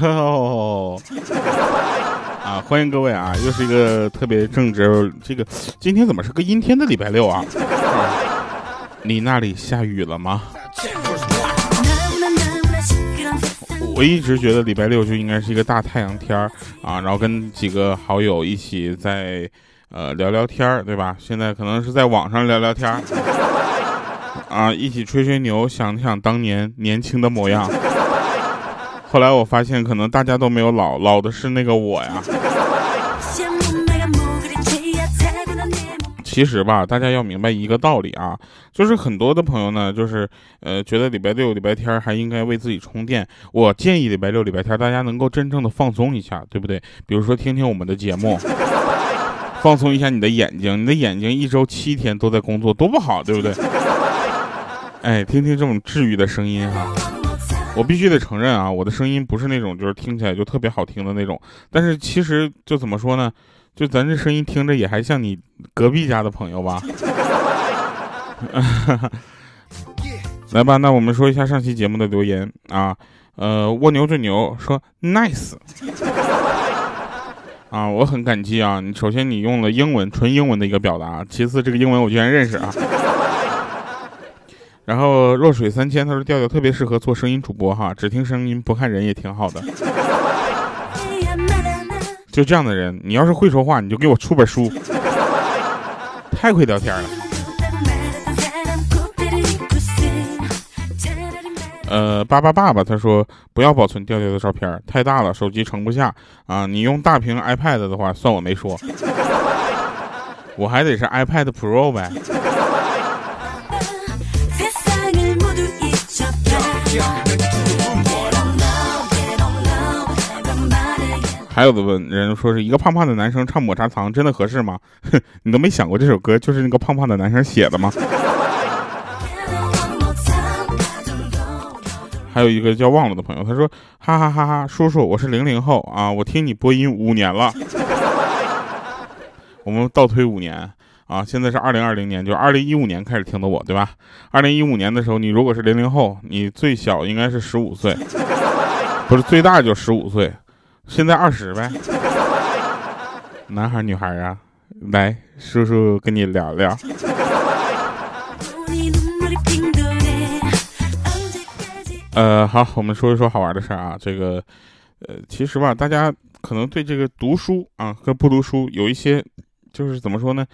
哦，啊，欢迎各位啊，又是一个特别正直。这个今天怎么是个阴天的礼拜六啊？你那里下雨了吗？我一直觉得礼拜六就应该是一个大太阳天儿啊，然后跟几个好友一起在呃聊聊天儿，对吧？现在可能是在网上聊聊天儿啊，一起吹吹牛，想想当年年轻的模样。后来我发现，可能大家都没有老，老的是那个我呀。其实吧，大家要明白一个道理啊，就是很多的朋友呢，就是呃，觉得礼拜六、礼拜天还应该为自己充电。我建议礼拜六、礼拜天大家能够真正的放松一下，对不对？比如说听听我们的节目，放松一下你的眼睛。你的眼睛一周七天都在工作，多不好，对不对？哎，听听这种治愈的声音哈。我必须得承认啊，我的声音不是那种就是听起来就特别好听的那种，但是其实就怎么说呢？就咱这声音听着也还像你隔壁家的朋友吧。来吧，那我们说一下上期节目的留言啊。呃，蜗牛最牛说 nice 啊，我很感激啊。你首先你用了英文，纯英文的一个表达，其次这个英文我居然认识啊。然后弱水三千，他说调调特别适合做声音主播哈，只听声音不看人也挺好的。就这样的人，你要是会说话，你就给我出本书。太会聊天了。呃，巴巴爸爸他说不要保存调调的照片，太大了，手机盛不下啊。你用大屏 iPad 的话，算我没说。我还得是 iPad Pro 呗。还有的问人说是一个胖胖的男生唱抹茶糖真的合适吗？你都没想过这首歌就是那个胖胖的男生写的吗？还有一个叫忘了的朋友，他说哈哈哈哈，叔叔我是零零后啊，我听你播音五年了。我们倒推五年啊，现在是二零二零年，就二零一五年开始听的我，对吧？二零一五年的时候，你如果是零零后，你最小应该是十五岁，不是最大就十五岁。现在二十呗，男孩女孩啊，来，叔叔跟你聊聊。呃，好，我们说一说好玩的事儿啊。这个，呃，其实吧，大家可能对这个读书啊和不读书有一些，就是怎么说呢，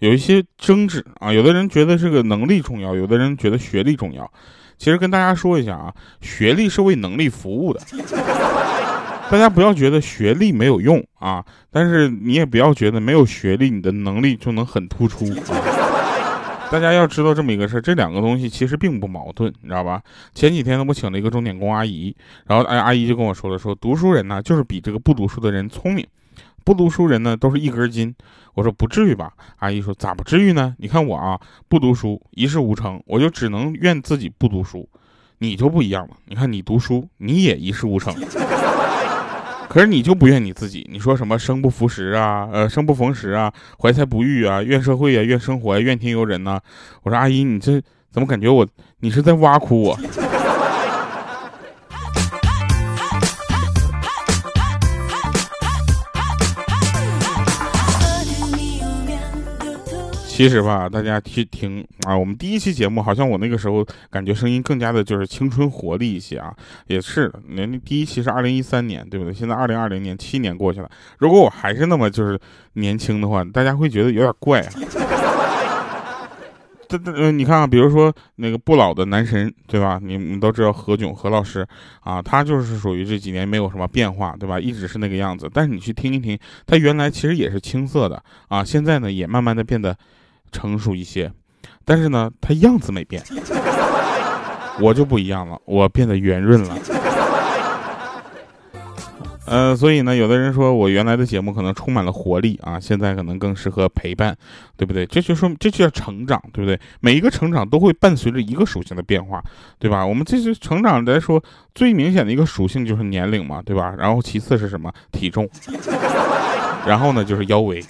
有一些争执啊。有的人觉得这个能力重要，有的人觉得学历重要。其实跟大家说一下啊，学历是为能力服务的。大家不要觉得学历没有用啊，但是你也不要觉得没有学历你的能力就能很突出啊。大家要知道这么一个事儿，这两个东西其实并不矛盾，你知道吧？前几天呢，我请了一个钟点工阿姨，然后哎，阿姨就跟我说了，说读书人呢就是比这个不读书的人聪明，不读书人呢都是一根筋。我说不至于吧？阿姨说咋不至于呢？你看我啊，不读书一事无成，我就只能怨自己不读书。你就不一样了，你看你读书你也一事无成。可是你就不怨你自己，你说什么生不逢时啊，呃，生不逢时啊，怀才不遇啊，怨社会啊，怨生活啊，怨天尤人呐。我说阿姨，你这怎么感觉我你是在挖苦我？其实吧，大家去听啊，我们第一期节目好像我那个时候感觉声音更加的就是青春活力一些啊，也是，那第一期是二零一三年，对不对？现在二零二零年，七年过去了，如果我还是那么就是年轻的话，大家会觉得有点怪啊。这这，你看啊，比如说那个不老的男神，对吧？你们都知道何炅何老师啊，他就是属于这几年没有什么变化，对吧？一直是那个样子。但是你去听一听，他原来其实也是青涩的啊，现在呢也慢慢的变得。成熟一些，但是呢，他样子没变，我就不一样了，我变得圆润了。呃，所以呢，有的人说我原来的节目可能充满了活力啊，现在可能更适合陪伴，对不对？这就说这就叫成长，对不对？每一个成长都会伴随着一个属性的变化，对吧？我们这些成长来说最明显的一个属性就是年龄嘛，对吧？然后其次是什么？体重，然后呢就是腰围。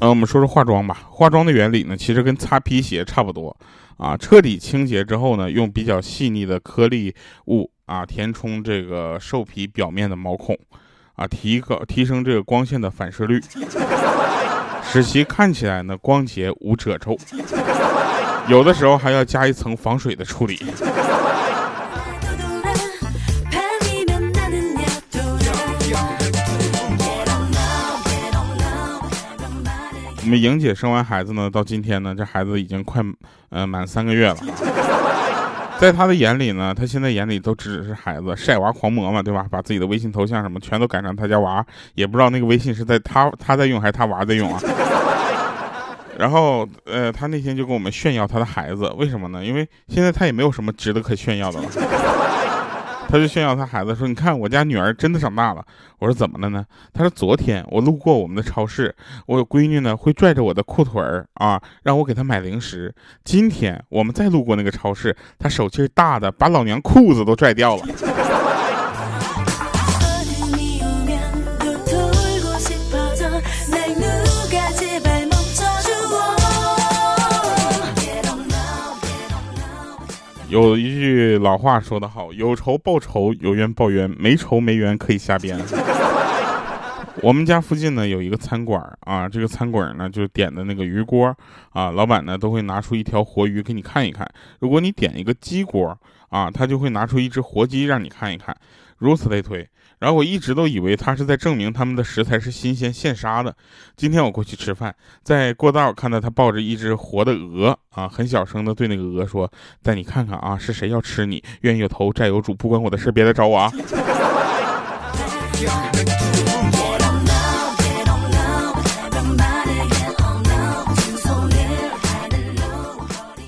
呃，我们说说化妆吧。化妆的原理呢，其实跟擦皮鞋差不多啊。彻底清洁之后呢，用比较细腻的颗粒物啊，填充这个兽皮表面的毛孔，啊，提高提升这个光线的反射率，使其看起来呢光洁无褶皱。有的时候还要加一层防水的处理。我们莹姐生完孩子呢，到今天呢，这孩子已经快，呃，满三个月了。在她的眼里呢，她现在眼里都只是孩子，晒娃狂魔嘛，对吧？把自己的微信头像什么全都改成他家娃，也不知道那个微信是在他他在用还是他娃在用啊。然后，呃，他那天就跟我们炫耀他的孩子，为什么呢？因为现在他也没有什么值得可炫耀的了。他就炫耀他孩子说：“你看我家女儿真的长大了。”我说：“怎么了呢？”他说：“昨天我路过我们的超市，我闺女呢会拽着我的裤腿儿啊，让我给她买零食。今天我们再路过那个超市，她手气大的把老娘裤子都拽掉了。”有一句老话说得好，有仇报仇，有冤报冤，没仇没冤可以瞎编。我们家附近呢有一个餐馆啊，这个餐馆呢就点的那个鱼锅啊，老板呢都会拿出一条活鱼给你看一看。如果你点一个鸡锅啊，他就会拿出一只活鸡让你看一看，如此类推。然后我一直都以为他是在证明他们的食材是新鲜现杀的。今天我过去吃饭，在过道看到他抱着一只活的鹅啊，很小声的对那个鹅说：“带你看看啊，是谁要吃你？冤有头债有主，不关我的事，别来找我啊。”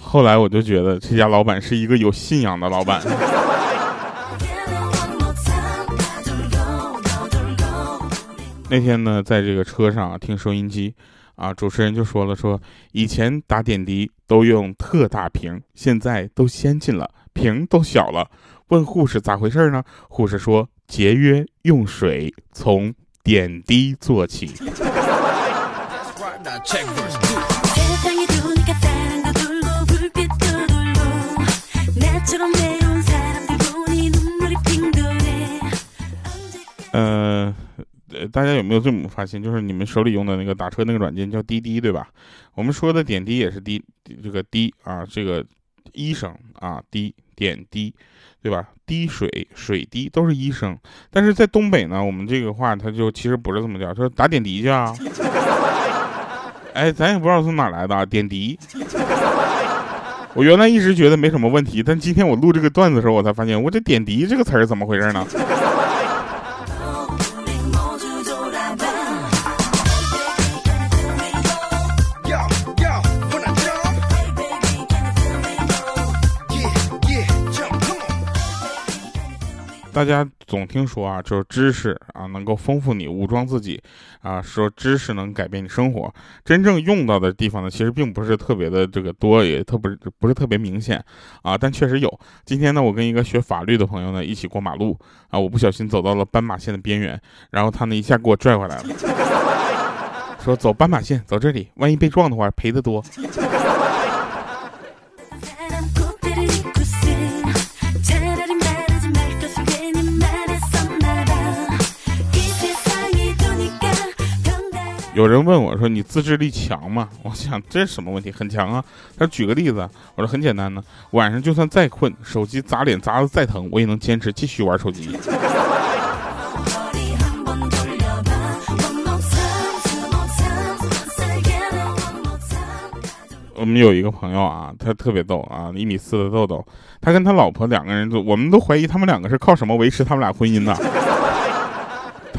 后来我就觉得这家老板是一个有信仰的老板。那天呢，在这个车上啊听收音机，啊，主持人就说了，说以前打点滴都用特大瓶，现在都先进了，瓶都小了。问护士咋回事呢？护士说节约用水，从点滴做起。嗯。大家有没有这么发现？就是你们手里用的那个打车那个软件叫滴滴，对吧？我们说的点滴也是滴，这个滴啊，这个医生啊，滴点滴，对吧？滴水水滴都是医生。但是在东北呢，我们这个话它就其实不是这么叫，说打点滴去啊。哎，咱也不知道从哪来的啊点滴。我原来一直觉得没什么问题，但今天我录这个段子的时候，我才发现我这点滴这个词儿怎么回事呢？大家总听说啊，就是知识啊能够丰富你，武装自己，啊，说知识能改变你生活。真正用到的地方呢，其实并不是特别的这个多，也特别不是特别明显啊，但确实有。今天呢，我跟一个学法律的朋友呢一起过马路啊，我不小心走到了斑马线的边缘，然后他呢一下给我拽回来了，说走斑马线，走这里，万一被撞的话赔的多。有人问我说：“你自制力强吗？” 我想这是什么问题？很强啊。他说：“举个例子。”我说：“很简单呢，晚上就算再困，手机砸脸砸的再疼，我也能坚持继续玩手机。”我们有一个朋友啊，他特别逗啊，一米四的豆豆，他跟他老婆两个人都，我们都怀疑他们两个是靠什么维持他们俩婚姻的。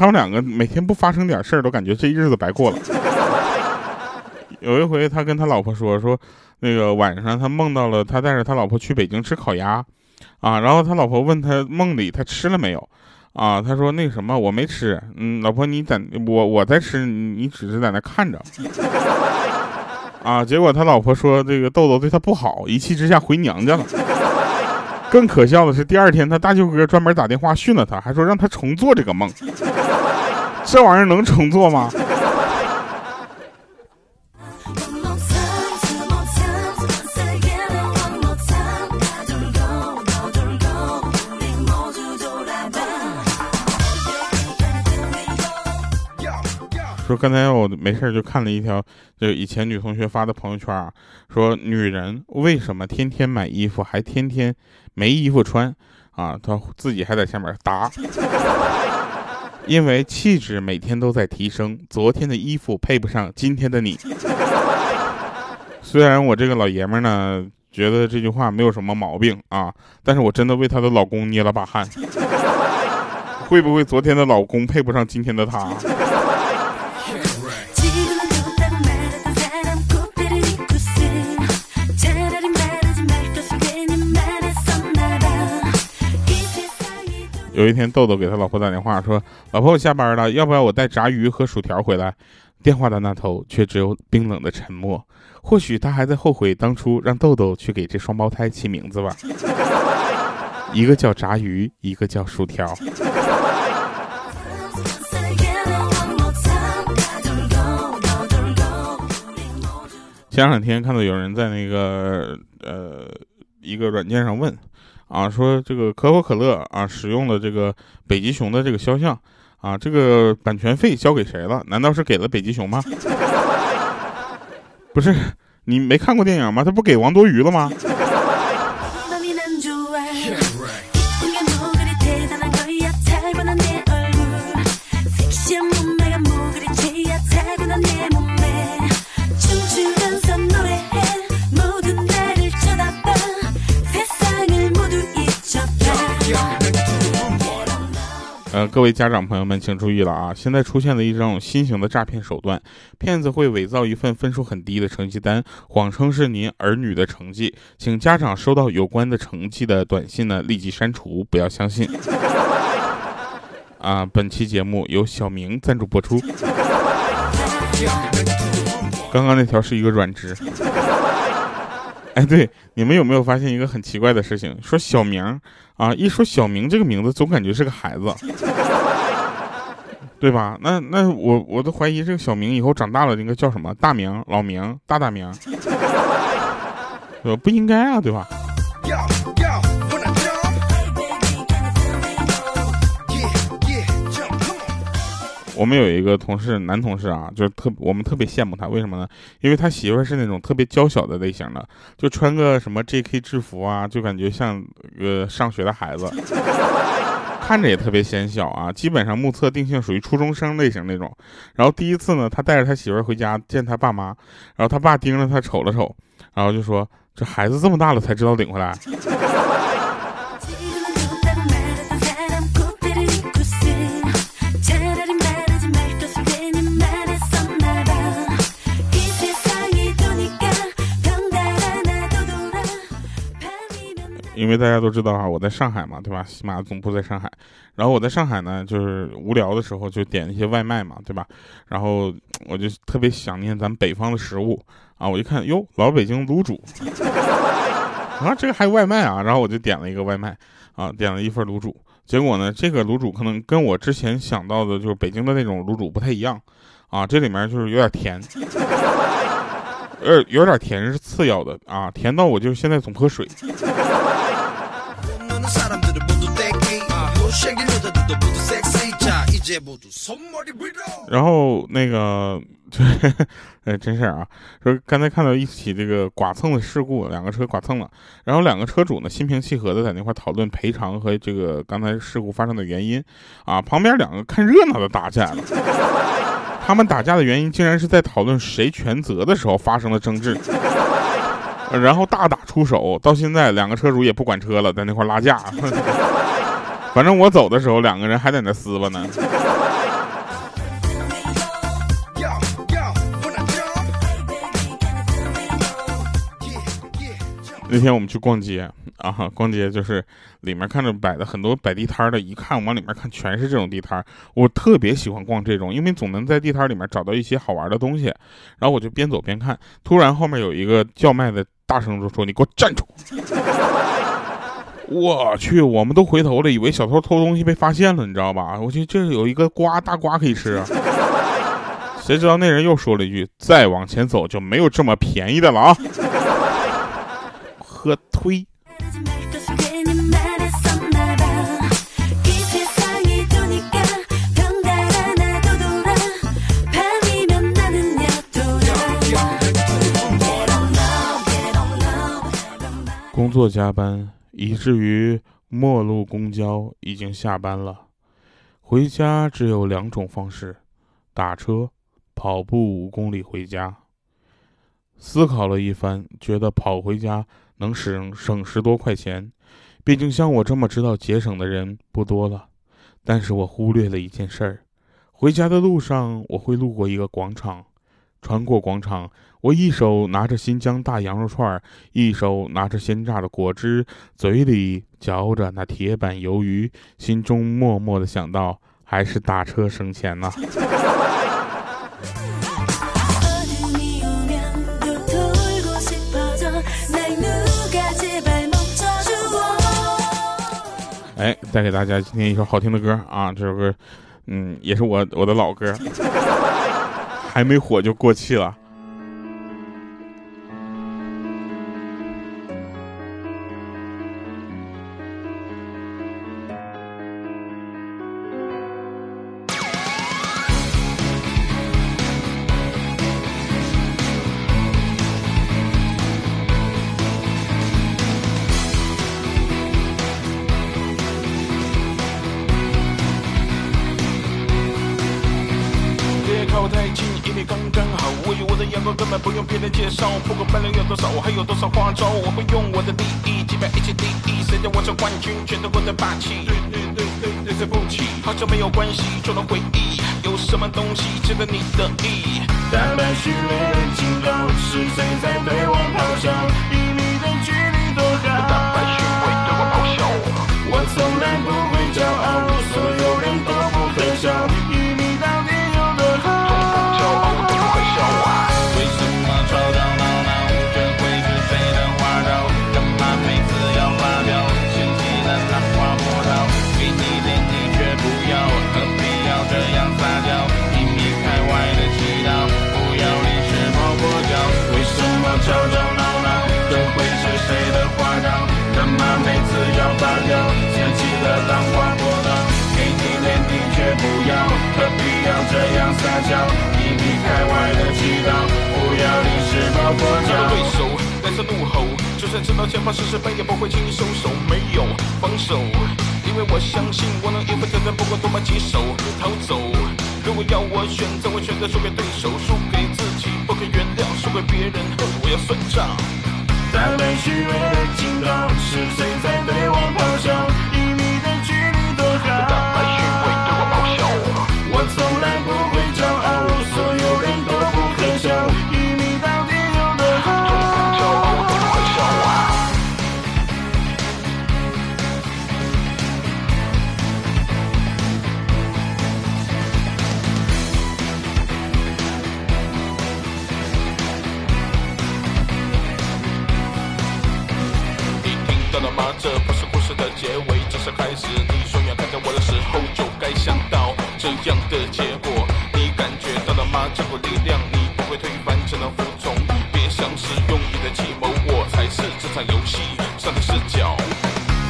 他们两个每天不发生点事儿，都感觉这日子白过了。有一回，他跟他老婆说说，那个晚上他梦到了他带着他老婆去北京吃烤鸭，啊，然后他老婆问他梦里他吃了没有，啊，他说那什么我没吃，嗯，老婆你在，我我在吃，你只是在那看着，啊，结果他老婆说这个豆豆对他不好，一气之下回娘家了。更可笑的是，第二天他大舅哥专门打电话训了他，还说让他重做这个梦。这玩意儿能重做吗？说刚才我没事就看了一条，就以前女同学发的朋友圈啊，说女人为什么天天买衣服还天天没衣服穿啊？她自己还在下面答，因为气质每天都在提升，昨天的衣服配不上今天的你。虽然我这个老爷们呢，觉得这句话没有什么毛病啊，但是我真的为她的老公捏了把汗。会不会昨天的老公配不上今天的她？有一天，豆豆给他老婆打电话说：“老婆，我下班了，要不要我带炸鱼和薯条回来？”电话的那头却只有冰冷的沉默。或许他还在后悔当初让豆豆去给这双胞胎起名字吧。一个叫炸鱼，一个叫薯条。前两天看到有人在那个呃一个软件上问。啊，说这个可口可乐啊，使用了这个北极熊的这个肖像，啊，这个版权费交给谁了？难道是给了北极熊吗？不是，你没看过电影吗？他不给王多鱼了吗？各位家长朋友们，请注意了啊！现在出现了一种新型的诈骗手段，骗子会伪造一份分数很低的成绩单，谎称是您儿女的成绩，请家长收到有关的成绩的短信呢，立即删除，不要相信。啊，本期节目由小明赞助播出。刚刚那条是一个软直。哎，对，你们有没有发现一个很奇怪的事情？说小明啊，一说小明这个名字，总感觉是个孩子，对吧？那那我我都怀疑这个小明以后长大了应该叫什么？大明、老明、大大明，呃，不应该啊，对吧？我们有一个同事，男同事啊，就是特我们特别羡慕他，为什么呢？因为他媳妇是那种特别娇小的类型的，就穿个什么 J.K. 制服啊，就感觉像呃上学的孩子，看着也特别显小啊，基本上目测定性属于初中生类型那种。然后第一次呢，他带着他媳妇回家见他爸妈，然后他爸盯着他瞅了瞅，然后就说：“这孩子这么大了才知道领回来。”因为大家都知道啊，我在上海嘛，对吧？喜马总部在上海，然后我在上海呢，就是无聊的时候就点一些外卖嘛，对吧？然后我就特别想念咱们北方的食物。啊，我一看，哟，老北京卤煮。啊，这个还有外卖啊，然后我就点了一个外卖啊，点了一份卤煮，结果呢，这个卤煮可能跟我之前想到的就是北京的那种卤煮不太一样。啊，这里面就是有点甜，呃，有点甜是次要的啊，甜到我就现在总喝水。然后那个，哎，真事啊，说刚才看到一起这个剐蹭的事故，两个车剐蹭了，然后两个车主呢心平气和的在那块讨论赔偿和这个刚才事故发生的原因，啊，旁边两个看热闹的打起来了，他们打架的原因竟然是在讨论谁全责的时候发生了争执，然后大打出手，到现在两个车主也不管车了，在那块拉架。反正我走的时候，两个人还在那撕巴呢。那天我们去逛街啊，逛街就是里面看着摆的很多摆地摊的，一看往里面看全是这种地摊我特别喜欢逛这种，因为总能在地摊里面找到一些好玩的东西。然后我就边走边看，突然后面有一个叫卖的大声就说：“你给我站住！”我去，我们都回头了，以为小偷偷东西被发现了，你知道吧？我去，这是有一个瓜，大瓜可以吃啊！谁知道那人又说了一句：“再往前走就没有这么便宜的了啊！”喝推。工作加班。以至于末路公交已经下班了，回家只有两种方式：打车、跑步五公里回家。思考了一番，觉得跑回家能省省十多块钱，毕竟像我这么知道节省的人不多了。但是我忽略了一件事儿：回家的路上我会路过一个广场，穿过广场，我一手拿着新疆大羊肉串，一手拿着鲜榨的果汁，嘴里嚼着那铁板鱿鱼，心中默默的想到，还是打车省钱呐。哎，带给大家今天一首好听的歌啊！这首歌，嗯，也是我我的老歌，还没火就过气了。太近，因为刚刚好。我与我的眼光根本不用别人介绍。不管本领有多少，我还有多少花招，我会用我的利益击败一切敌意。谁叫我是冠军，全都过得霸气。对对对对对，对不起，好像没有关系，除了回忆，有什么东西值得你得意？打败虚伪的警告，是谁在对我咆哮？一米开外的祈祷，不要临时抱佛脚。对手带着怒吼，就算知道前方是失败，也不会轻易收手。没有防守，因为我相信我能应付挑战，不管多么棘手。逃走，如果要我选择，我选择输给对手，输给自己，不可原谅，输给别人，我要算账。打败虚伪的警告，是谁在对我咆哮？才是这场游戏上的视角。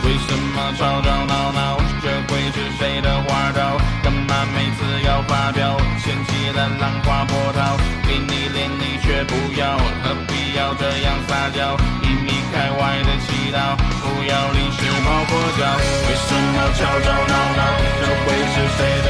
为什么吵吵闹闹？这会是谁的花招？干嘛每次要发飙？掀起了浪花波涛，给你脸你却不要，何必要这样撒娇？一米开外的祈祷。不要临时抱佛脚，为什么吵吵闹闹？这会是谁的